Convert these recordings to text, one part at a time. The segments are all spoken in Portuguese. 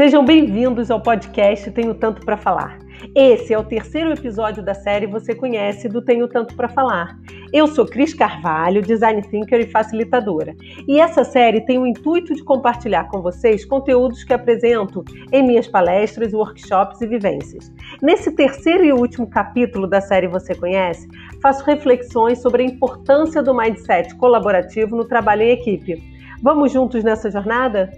Sejam bem-vindos ao podcast Tenho Tanto para Falar. Esse é o terceiro episódio da série Você Conhece do Tenho Tanto para Falar. Eu sou Cris Carvalho, design thinker e facilitadora. E essa série tem o intuito de compartilhar com vocês conteúdos que apresento em minhas palestras, workshops e vivências. Nesse terceiro e último capítulo da série Você Conhece, faço reflexões sobre a importância do mindset colaborativo no trabalho em equipe. Vamos juntos nessa jornada?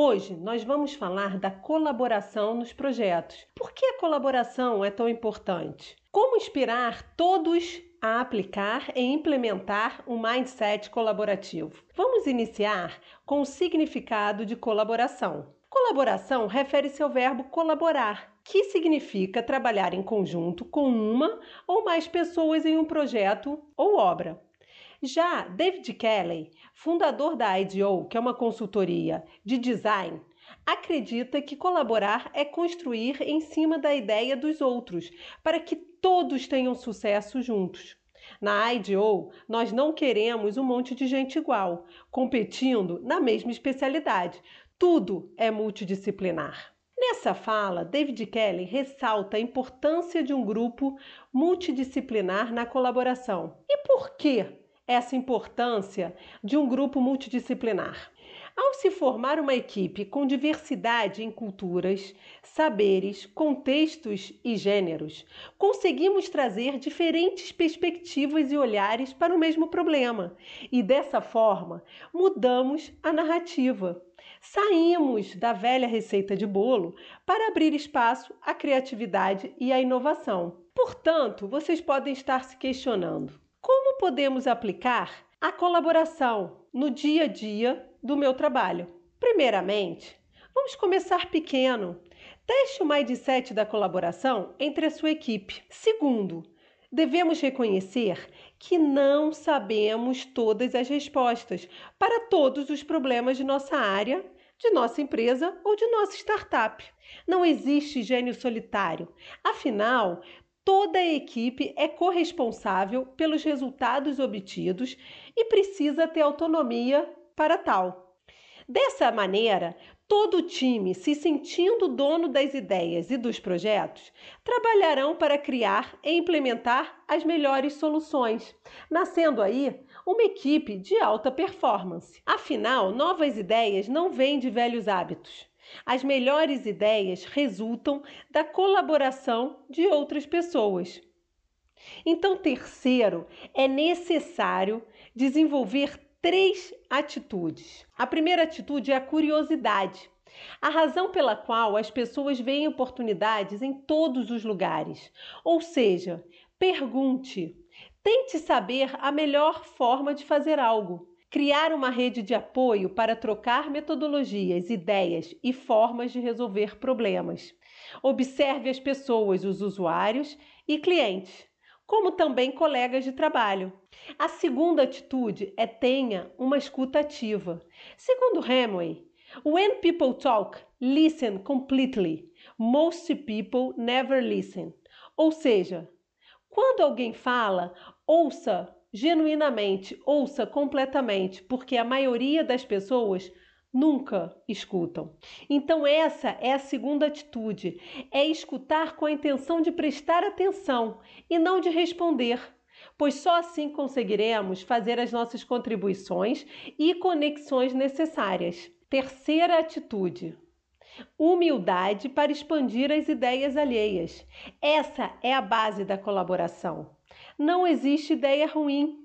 Hoje nós vamos falar da colaboração nos projetos. Por que a colaboração é tão importante? Como inspirar todos a aplicar e implementar um mindset colaborativo? Vamos iniciar com o significado de colaboração. Colaboração refere-se ao verbo colaborar, que significa trabalhar em conjunto com uma ou mais pessoas em um projeto ou obra. Já David Kelly, fundador da IDEO, que é uma consultoria de design, acredita que colaborar é construir em cima da ideia dos outros, para que todos tenham sucesso juntos. Na IDEO, nós não queremos um monte de gente igual, competindo na mesma especialidade. Tudo é multidisciplinar. Nessa fala, David Kelly ressalta a importância de um grupo multidisciplinar na colaboração. E por que essa importância de um grupo multidisciplinar. Ao se formar uma equipe com diversidade em culturas, saberes, contextos e gêneros, conseguimos trazer diferentes perspectivas e olhares para o mesmo problema e, dessa forma, mudamos a narrativa. Saímos da velha receita de bolo para abrir espaço à criatividade e à inovação. Portanto, vocês podem estar se questionando: podemos aplicar a colaboração no dia a dia do meu trabalho? Primeiramente, vamos começar pequeno. Teste o mindset da colaboração entre a sua equipe. Segundo, devemos reconhecer que não sabemos todas as respostas para todos os problemas de nossa área, de nossa empresa ou de nossa startup. Não existe gênio solitário. Afinal, toda a equipe é corresponsável pelos resultados obtidos e precisa ter autonomia para tal. Dessa maneira, todo o time, se sentindo dono das ideias e dos projetos, trabalharão para criar e implementar as melhores soluções, nascendo aí uma equipe de alta performance. Afinal, novas ideias não vêm de velhos hábitos. As melhores ideias resultam da colaboração de outras pessoas. Então, terceiro, é necessário desenvolver três atitudes. A primeira atitude é a curiosidade. A razão pela qual as pessoas veem oportunidades em todos os lugares. Ou seja, pergunte, tente saber a melhor forma de fazer algo criar uma rede de apoio para trocar metodologias, ideias e formas de resolver problemas. Observe as pessoas, os usuários e clientes, como também colegas de trabalho. A segunda atitude é tenha uma escuta ativa. Segundo Hemingway, when people talk, listen completely. Most people never listen. Ou seja, quando alguém fala, ouça genuinamente, ouça completamente, porque a maioria das pessoas nunca escutam. Então, essa é a segunda atitude: é escutar com a intenção de prestar atenção e não de responder. Pois só assim conseguiremos fazer as nossas contribuições e conexões necessárias. Terceira atitude: humildade para expandir as ideias alheias. Essa é a base da colaboração. Não existe ideia ruim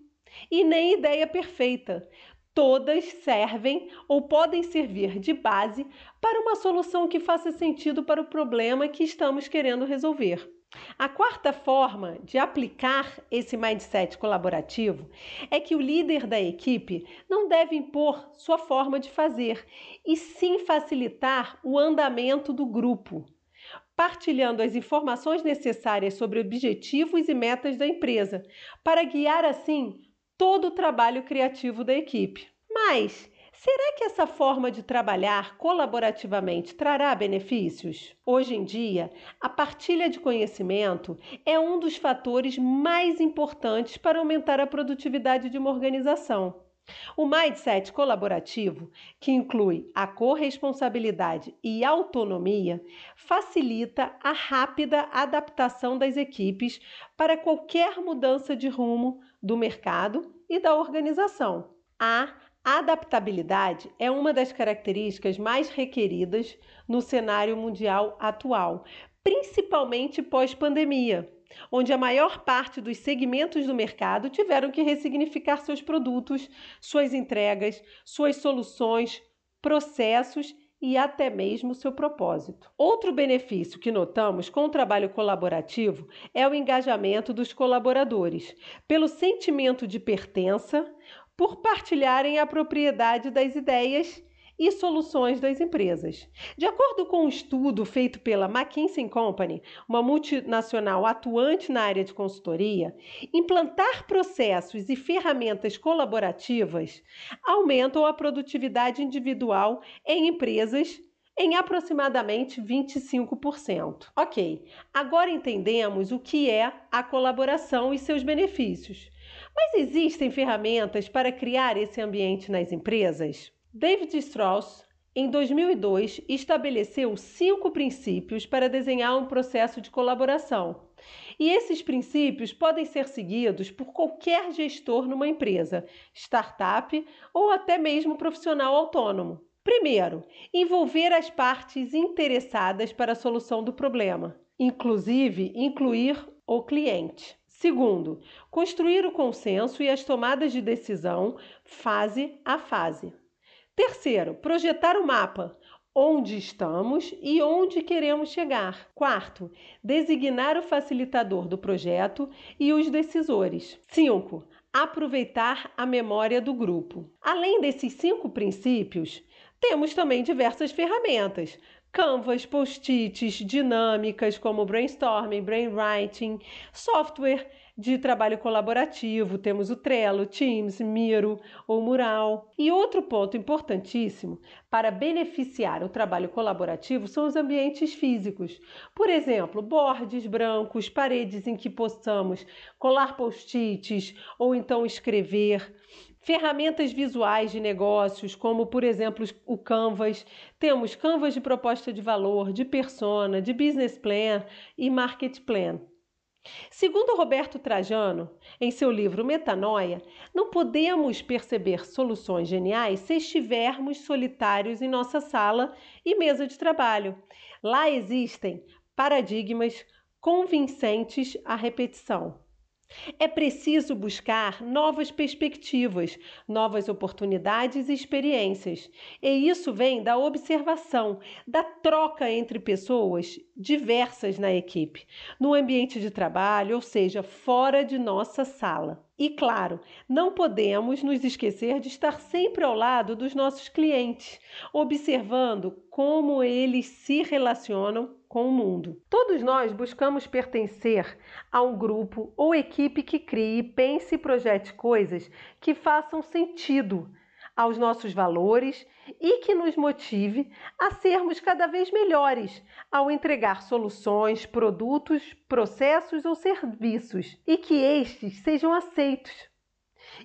e nem ideia perfeita. Todas servem ou podem servir de base para uma solução que faça sentido para o problema que estamos querendo resolver. A quarta forma de aplicar esse mindset colaborativo é que o líder da equipe não deve impor sua forma de fazer, e sim facilitar o andamento do grupo partilhando as informações necessárias sobre objetivos e metas da empresa, para guiar assim todo o trabalho criativo da equipe. Mas Será que essa forma de trabalhar colaborativamente trará benefícios? Hoje em dia, a partilha de conhecimento é um dos fatores mais importantes para aumentar a produtividade de uma organização. O mindset colaborativo, que inclui a corresponsabilidade e autonomia, facilita a rápida adaptação das equipes para qualquer mudança de rumo do mercado e da organização. A adaptabilidade é uma das características mais requeridas no cenário mundial atual, principalmente pós-pandemia onde a maior parte dos segmentos do mercado tiveram que ressignificar seus produtos, suas entregas, suas soluções, processos e até mesmo seu propósito. Outro benefício que notamos com o trabalho colaborativo é o engajamento dos colaboradores, pelo sentimento de pertença, por partilharem a propriedade das ideias e soluções das empresas. De acordo com um estudo feito pela McKinsey Company, uma multinacional atuante na área de consultoria, implantar processos e ferramentas colaborativas aumentam a produtividade individual em empresas em aproximadamente 25%. Ok, agora entendemos o que é a colaboração e seus benefícios. Mas existem ferramentas para criar esse ambiente nas empresas? David Strauss, em 2002, estabeleceu cinco princípios para desenhar um processo de colaboração. E esses princípios podem ser seguidos por qualquer gestor numa empresa, startup ou até mesmo profissional autônomo. Primeiro, envolver as partes interessadas para a solução do problema, inclusive incluir o cliente. Segundo, construir o consenso e as tomadas de decisão fase a fase. Terceiro, projetar o mapa, onde estamos e onde queremos chegar. Quarto, designar o facilitador do projeto e os decisores. Cinco, aproveitar a memória do grupo. Além desses cinco princípios, temos também diversas ferramentas. Canvas, post-its, dinâmicas como brainstorming, brainwriting, software de trabalho colaborativo, temos o Trello, Teams, Miro ou Mural. E outro ponto importantíssimo para beneficiar o trabalho colaborativo são os ambientes físicos. Por exemplo, bordes brancos, paredes em que possamos colar post-its ou então escrever. Ferramentas visuais de negócios, como por exemplo o Canvas, temos Canvas de proposta de valor, de persona, de business plan e market plan. Segundo Roberto Trajano, em seu livro Metanoia, não podemos perceber soluções geniais se estivermos solitários em nossa sala e mesa de trabalho. Lá existem paradigmas convincentes à repetição. É preciso buscar novas perspectivas, novas oportunidades e experiências. E isso vem da observação, da troca entre pessoas diversas na equipe, no ambiente de trabalho, ou seja, fora de nossa sala. E claro, não podemos nos esquecer de estar sempre ao lado dos nossos clientes, observando como eles se relacionam com o mundo. Todos nós buscamos pertencer a um grupo ou equipe que crie, pense e projete coisas que façam sentido aos nossos valores e que nos motive a sermos cada vez melhores ao entregar soluções, produtos, processos ou serviços e que estes sejam aceitos.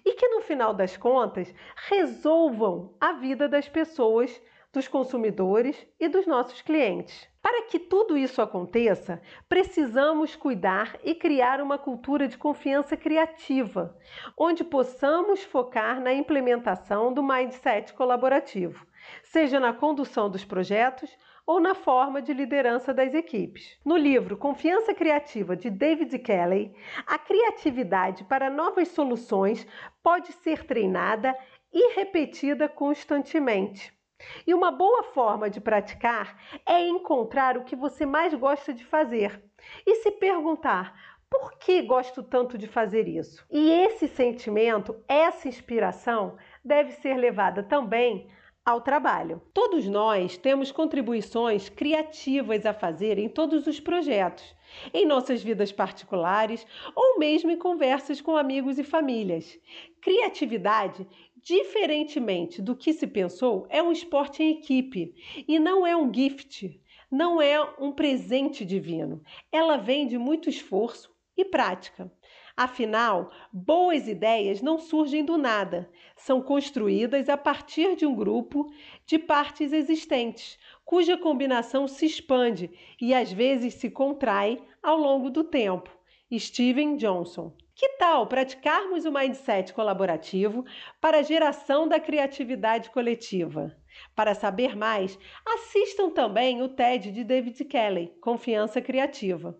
E que no final das contas resolvam a vida das pessoas, dos consumidores e dos nossos clientes. Para que tudo isso aconteça, precisamos cuidar e criar uma cultura de confiança criativa, onde possamos focar na implementação do mindset colaborativo, seja na condução dos projetos ou na forma de liderança das equipes. No livro Confiança Criativa de David Kelly, a criatividade para novas soluções pode ser treinada e repetida constantemente. E uma boa forma de praticar é encontrar o que você mais gosta de fazer e se perguntar: por que gosto tanto de fazer isso? E esse sentimento, essa inspiração, deve ser levada também ao trabalho. Todos nós temos contribuições criativas a fazer em todos os projetos, em nossas vidas particulares ou mesmo em conversas com amigos e famílias. Criatividade diferentemente do que se pensou, é um esporte em equipe e não é um gift, não é um presente divino. Ela vem de muito esforço e prática. Afinal, boas ideias não surgem do nada, são construídas a partir de um grupo de partes existentes, cuja combinação se expande e às vezes se contrai ao longo do tempo. Steven Johnson. Que tal praticarmos o mindset colaborativo para a geração da criatividade coletiva? Para saber mais, assistam também o TED de David Kelly, Confiança Criativa.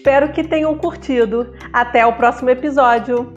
Espero que tenham curtido. Até o próximo episódio!